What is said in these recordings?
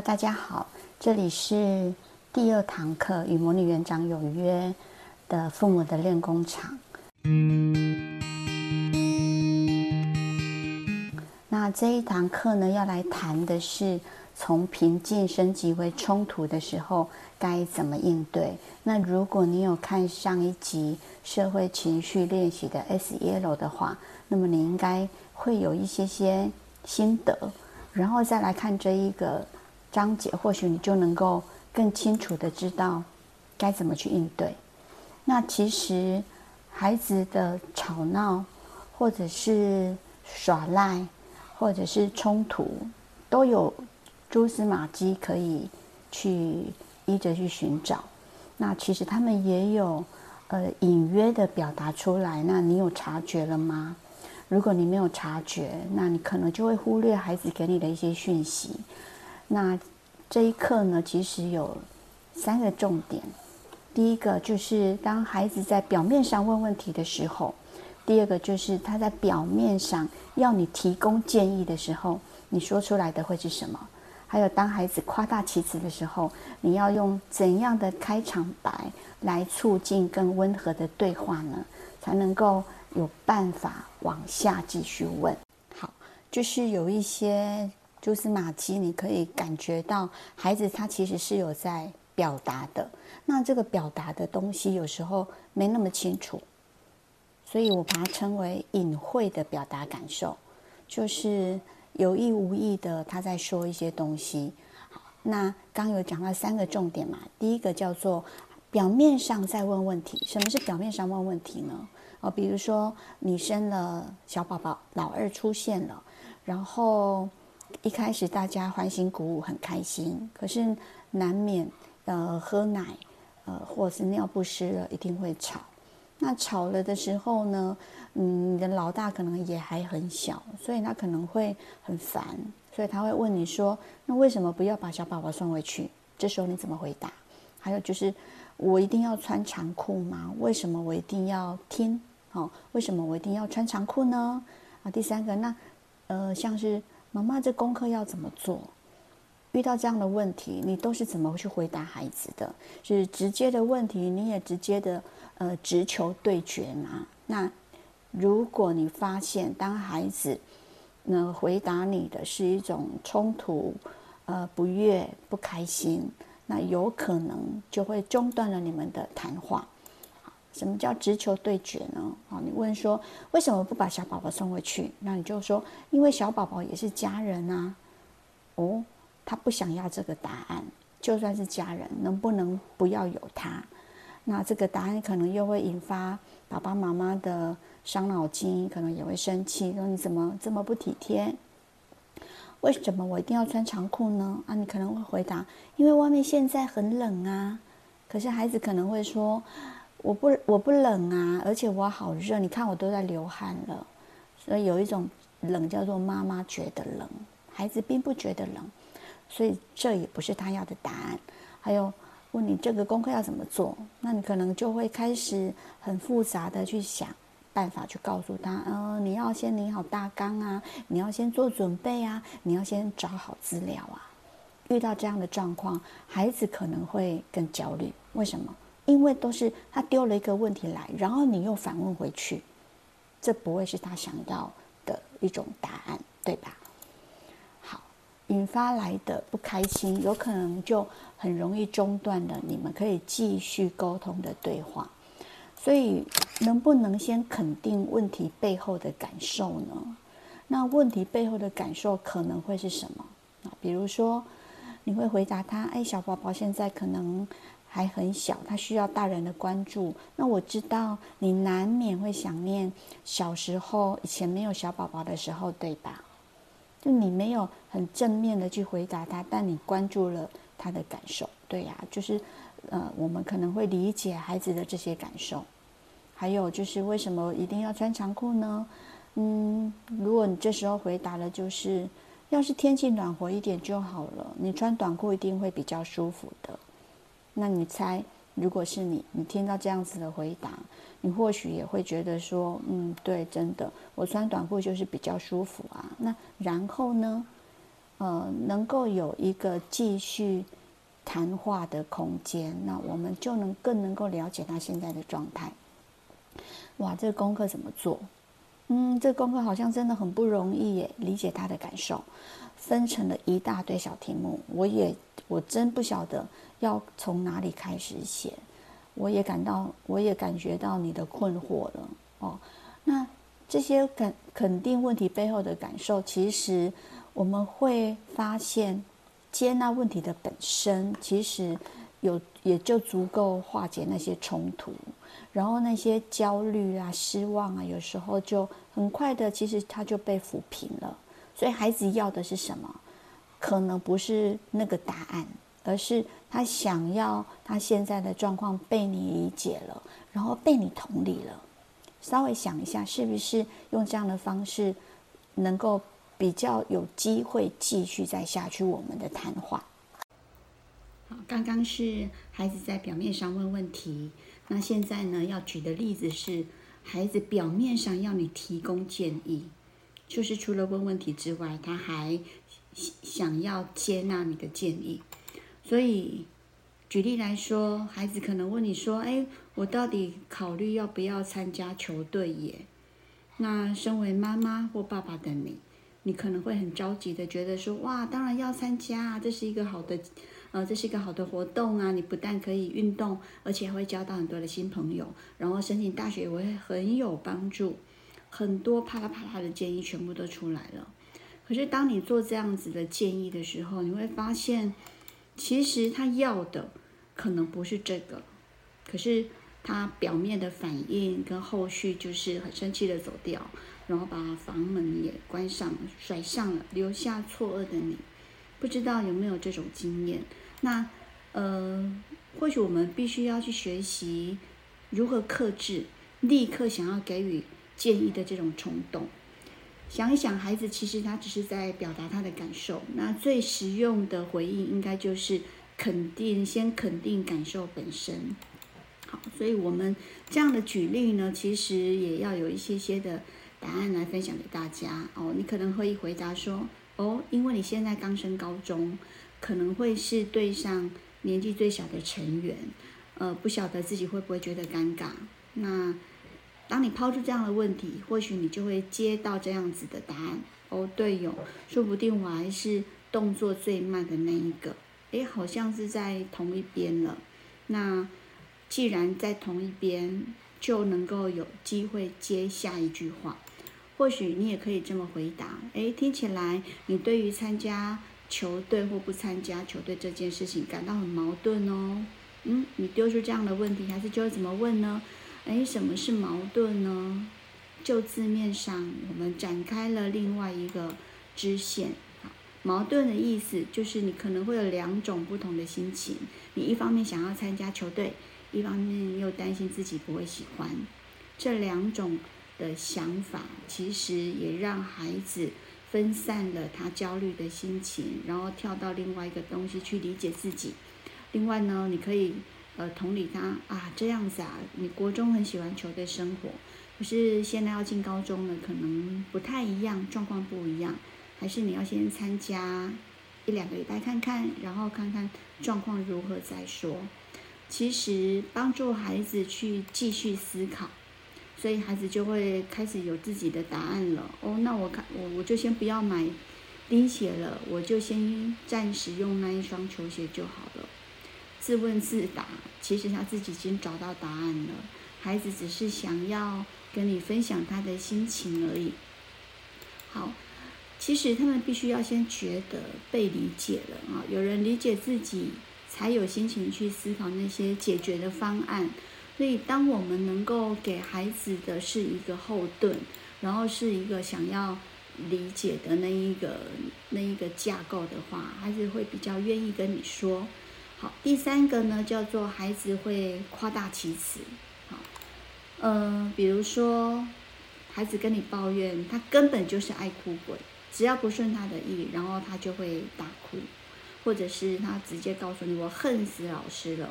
大家好，这里是第二堂课与魔女园长有约的父母的练功场。那这一堂课呢，要来谈的是从平静升级为冲突的时候该怎么应对。那如果你有看上一集社会情绪练习的 S.E.L.O. 的话，那么你应该会有一些些心得，然后再来看这一个。章节，或许你就能够更清楚地知道该怎么去应对。那其实孩子的吵闹，或者是耍赖，或者是冲突，都有蛛丝马迹可以去依着去寻找。那其实他们也有呃隐约的表达出来。那你有察觉了吗？如果你没有察觉，那你可能就会忽略孩子给你的一些讯息。那这一课呢，其实有三个重点。第一个就是当孩子在表面上问问题的时候；第二个就是他在表面上要你提供建议的时候，你说出来的会是什么？还有当孩子夸大其词的时候，你要用怎样的开场白来促进更温和的对话呢？才能够有办法往下继续问。好，就是有一些。蛛丝马迹，你可以感觉到孩子他其实是有在表达的。那这个表达的东西有时候没那么清楚，所以我把它称为隐晦的表达感受，就是有意无意的他在说一些东西。好，那刚有讲到三个重点嘛，第一个叫做表面上在问问题。什么是表面上问问题呢？哦，比如说你生了小宝宝，老二出现了，然后。一开始大家欢欣鼓舞，很开心，可是难免呃喝奶，呃或者是尿不湿了，一定会吵。那吵了的时候呢，嗯，你的老大可能也还很小，所以他可能会很烦，所以他会问你说：“那为什么不要把小宝宝送回去？”这时候你怎么回答？还有就是，我一定要穿长裤吗？为什么我一定要听？哦，为什么我一定要穿长裤呢？啊，第三个，那呃像是。妈妈，这功课要怎么做？遇到这样的问题，你都是怎么去回答孩子的？是直接的问题，你也直接的呃直球对决吗？那如果你发现当孩子呢回答你的是一种冲突、呃不悦、不开心，那有可能就会中断了你们的谈话。什么叫直球对决呢？啊，你问说为什么不把小宝宝送回去？那你就说，因为小宝宝也是家人啊。哦，他不想要这个答案，就算是家人，能不能不要有他？那这个答案可能又会引发爸爸妈妈的伤脑筋，可能也会生气，说你怎么这么不体贴？为什么我一定要穿长裤呢？啊，你可能会回答，因为外面现在很冷啊。可是孩子可能会说。我不我不冷啊，而且我好热，你看我都在流汗了，所以有一种冷叫做妈妈觉得冷，孩子并不觉得冷，所以这也不是他要的答案。还有问你这个功课要怎么做，那你可能就会开始很复杂的去想办法去告诉他，呃，你要先拟好大纲啊，你要先做准备啊，你要先找好资料啊。遇到这样的状况，孩子可能会更焦虑，为什么？因为都是他丢了一个问题来，然后你又反问回去，这不会是他想要的一种答案，对吧？好，引发来的不开心，有可能就很容易中断了你们可以继续沟通的对话。所以，能不能先肯定问题背后的感受呢？那问题背后的感受可能会是什么？啊，比如说，你会回答他：“哎，小宝宝现在可能……”还很小，他需要大人的关注。那我知道你难免会想念小时候以前没有小宝宝的时候，对吧？就你没有很正面的去回答他，但你关注了他的感受，对呀、就是呃，我们可能会理解孩子的这些感受。还有就是为什么一定要穿长裤呢？嗯，如果你这时候回答了就是要是天气暖和一点就好了，你穿短裤一定会比较舒服的。那你猜，如果是你，你听到这样子的回答，你或许也会觉得说，嗯，对，真的，我穿短裤就是比较舒服啊。那然后呢，呃，能够有一个继续谈话的空间，那我们就能更能够了解他现在的状态。哇，这个功课怎么做？嗯，这个功课好像真的很不容易耶，理解他的感受，分成了一大堆小题目，我也我真不晓得要从哪里开始写，我也感到，我也感觉到你的困惑了哦。那这些肯肯定问题背后的感受，其实我们会发现，接纳问题的本身，其实有也就足够化解那些冲突。然后那些焦虑啊、失望啊，有时候就很快的，其实它就被抚平了。所以孩子要的是什么？可能不是那个答案，而是他想要他现在的状况被你理解了，然后被你同理了。稍微想一下，是不是用这样的方式，能够比较有机会继续再下去我们的谈话？好，刚刚是孩子在表面上问问题。那现在呢，要举的例子是，孩子表面上要你提供建议，就是除了问问题之外，他还想要接纳你的建议。所以，举例来说，孩子可能问你说：“哎，我到底考虑要不要参加球队耶？”那身为妈妈或爸爸的你，你可能会很着急的觉得说：“哇，当然要参加啊，这是一个好的。”呃，这是一个好的活动啊！你不但可以运动，而且还会交到很多的新朋友，然后申请大学也会很有帮助。很多啪啦啪啦的建议全部都出来了。可是当你做这样子的建议的时候，你会发现，其实他要的可能不是这个，可是他表面的反应跟后续就是很生气的走掉，然后把房门也关上，甩上了，留下错愕的你。不知道有没有这种经验？那，呃，或许我们必须要去学习如何克制立刻想要给予建议的这种冲动。想一想，孩子其实他只是在表达他的感受。那最实用的回应应该就是肯定，先肯定感受本身。好，所以我们这样的举例呢，其实也要有一些些的答案来分享给大家哦。你可能会回答说。哦，因为你现在刚升高中，可能会是对上年纪最小的成员，呃，不晓得自己会不会觉得尴尬。那当你抛出这样的问题，或许你就会接到这样子的答案。哦，队友，说不定我还是动作最慢的那一个。诶，好像是在同一边了。那既然在同一边，就能够有机会接下一句话。或许你也可以这么回答，诶，听起来你对于参加球队或不参加球队这件事情感到很矛盾哦。嗯，你丢出这样的问题，还是就会怎么问呢？诶，什么是矛盾呢？就字面上，我们展开了另外一个支线。矛盾的意思就是你可能会有两种不同的心情，你一方面想要参加球队，一方面又担心自己不会喜欢，这两种。的想法其实也让孩子分散了他焦虑的心情，然后跳到另外一个东西去理解自己。另外呢，你可以呃同理他啊，这样子啊，你国中很喜欢球队生活，可是现在要进高中了，可能不太一样，状况不一样，还是你要先参加一两个礼拜看看，然后看看状况如何再说。其实帮助孩子去继续思考。所以孩子就会开始有自己的答案了。哦，那我看我我就先不要买钉鞋了，我就先暂时用那一双球鞋就好了。自问自答，其实他自己已经找到答案了。孩子只是想要跟你分享他的心情而已。好，其实他们必须要先觉得被理解了啊，有人理解自己，才有心情去思考那些解决的方案。所以，当我们能够给孩子的是一个后盾，然后是一个想要理解的那一个那一个架构的话，孩子会比较愿意跟你说。好，第三个呢，叫做孩子会夸大其词。好，嗯、比如说孩子跟你抱怨，他根本就是爱哭鬼，只要不顺他的意，然后他就会大哭，或者是他直接告诉你，我恨死老师了。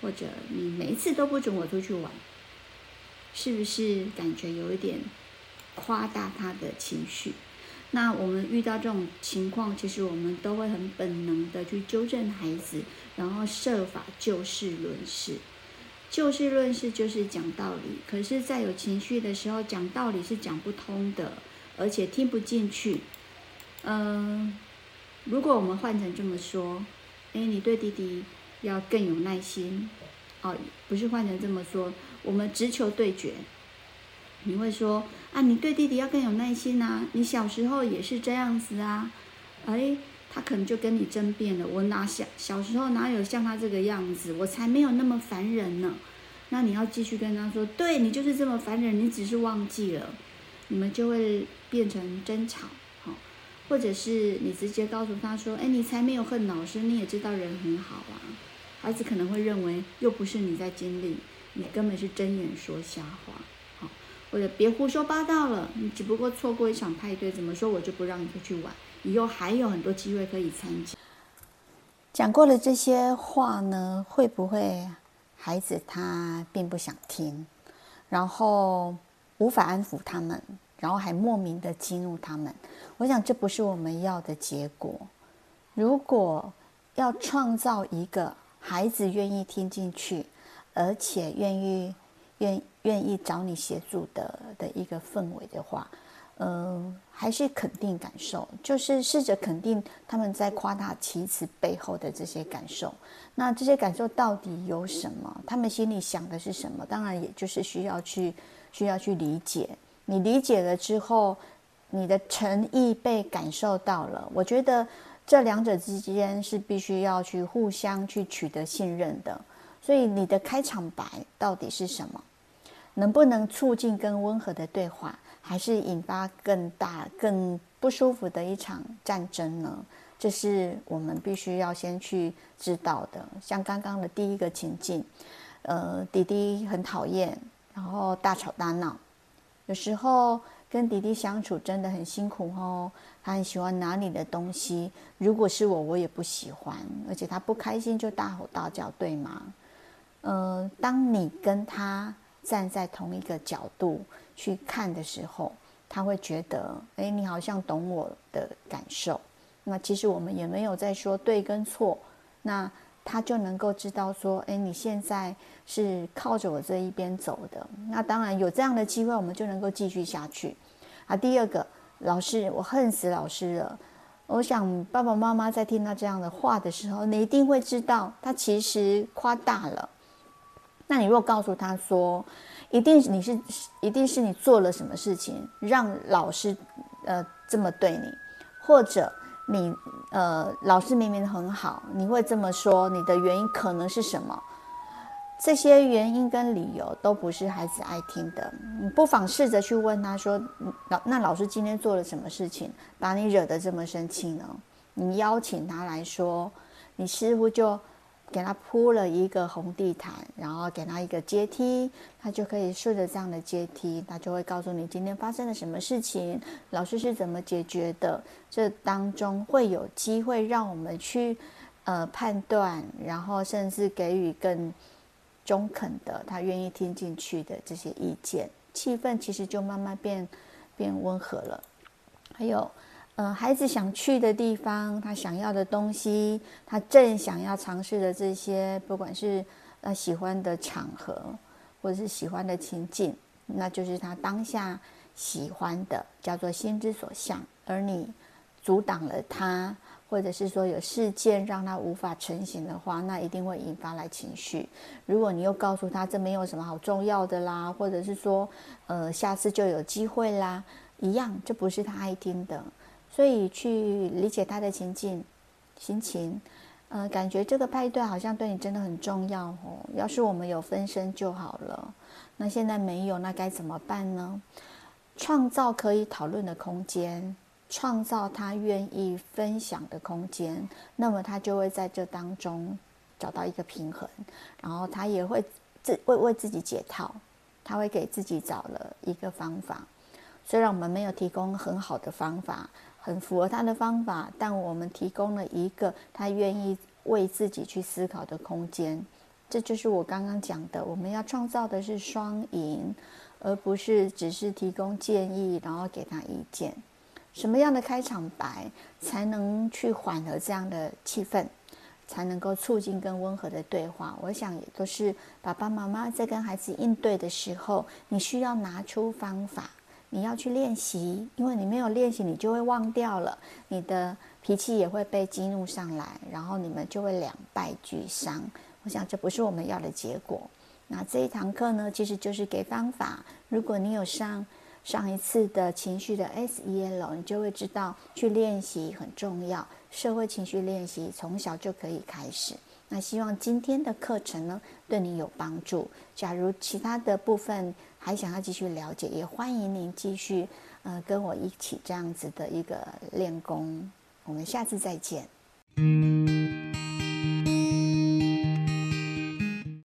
或者你每一次都不准我出去玩，是不是感觉有一点夸大他的情绪？那我们遇到这种情况，其实我们都会很本能的去纠正孩子，然后设法就事论事。就事论事就是讲道理，可是，在有情绪的时候，讲道理是讲不通的，而且听不进去。嗯，如果我们换成这么说，诶，你对弟弟要更有耐心。哦，不是换成这么说，我们直球对决。你会说啊，你对弟弟要更有耐心啊，你小时候也是这样子啊，哎，他可能就跟你争辩了。我哪小小时候哪有像他这个样子，我才没有那么烦人呢。那你要继续跟他说，对，你就是这么烦人，你只是忘记了，你们就会变成争吵，好，或者是你直接告诉他说，哎，你才没有恨老师，你也知道人很好啊。孩子可能会认为又不是你在经历，你根本是睁眼说瞎话。或者别胡说八道了，你只不过错过一场派对，怎么说我就不让你出去玩？以后还有很多机会可以参加。讲过了这些话呢，会不会孩子他并不想听，然后无法安抚他们，然后还莫名的激怒他们？我想这不是我们要的结果。如果要创造一个孩子愿意听进去，而且愿意。愿愿意找你协助的的一个氛围的话，嗯、还是肯定感受，就是试着肯定他们在夸大其词背后的这些感受。那这些感受到底有什么？他们心里想的是什么？当然，也就是需要去需要去理解。你理解了之后，你的诚意被感受到了。我觉得这两者之间是必须要去互相去取得信任的。所以你的开场白到底是什么？能不能促进更温和的对话，还是引发更大、更不舒服的一场战争呢？这是我们必须要先去知道的。像刚刚的第一个情境，呃，弟弟很讨厌，然后大吵大闹。有时候跟弟弟相处真的很辛苦哦，他很喜欢拿你的东西，如果是我，我也不喜欢，而且他不开心就大吼大叫，对吗？呃，当你跟他站在同一个角度去看的时候，他会觉得，哎，你好像懂我的感受。那其实我们也没有在说对跟错，那他就能够知道说，哎，你现在是靠着我这一边走的。那当然有这样的机会，我们就能够继续下去。啊，第二个，老师，我恨死老师了。我想爸爸妈妈在听到这样的话的时候，你一定会知道，他其实夸大了。那你如果告诉他说，一定你是，一定是你做了什么事情让老师，呃，这么对你，或者你，呃，老师明明很好，你会这么说，你的原因可能是什么？这些原因跟理由都不是孩子爱听的。你不妨试着去问他说，老，那老师今天做了什么事情，把你惹得这么生气呢？你邀请他来说，你似乎就。给他铺了一个红地毯，然后给他一个阶梯，他就可以顺着这样的阶梯，他就会告诉你今天发生了什么事情，老师是怎么解决的。这当中会有机会让我们去呃判断，然后甚至给予更中肯的，他愿意听进去的这些意见，气氛其实就慢慢变变温和了。还有。呃，孩子想去的地方，他想要的东西，他正想要尝试的这些，不管是呃喜欢的场合，或者是喜欢的情境，那就是他当下喜欢的，叫做心之所向。而你阻挡了他，或者是说有事件让他无法成行的话，那一定会引发来情绪。如果你又告诉他这没有什么好重要的啦，或者是说呃下次就有机会啦，一样，这不是他爱听的。所以去理解他的情境、心情，呃，感觉这个派对好像对你真的很重要哦。要是我们有分身就好了，那现在没有，那该怎么办呢？创造可以讨论的空间，创造他愿意分享的空间，那么他就会在这当中找到一个平衡，然后他也会自为为自己解套，他会给自己找了一个方法。虽然我们没有提供很好的方法。很符合他的方法，但我们提供了一个他愿意为自己去思考的空间。这就是我刚刚讲的，我们要创造的是双赢，而不是只是提供建议，然后给他意见。什么样的开场白才能去缓和这样的气氛，才能够促进更温和的对话？我想也都是爸爸妈妈在跟孩子应对的时候，你需要拿出方法，你要去练习，因为你没有练习，你就会忘掉了，你的脾气也会被激怒上来，然后你们就会两败俱伤。我想这不是我们要的结果。那这一堂课呢，其实就是给方法。如果你有上上一次的情绪的 SEL，你就会知道去练习很重要。社会情绪练习从小就可以开始。那希望今天的课程呢，对你有帮助。假如其他的部分还想要继续了解，也欢迎您继续呃跟我一起这样子的一个练功。我们下次再见。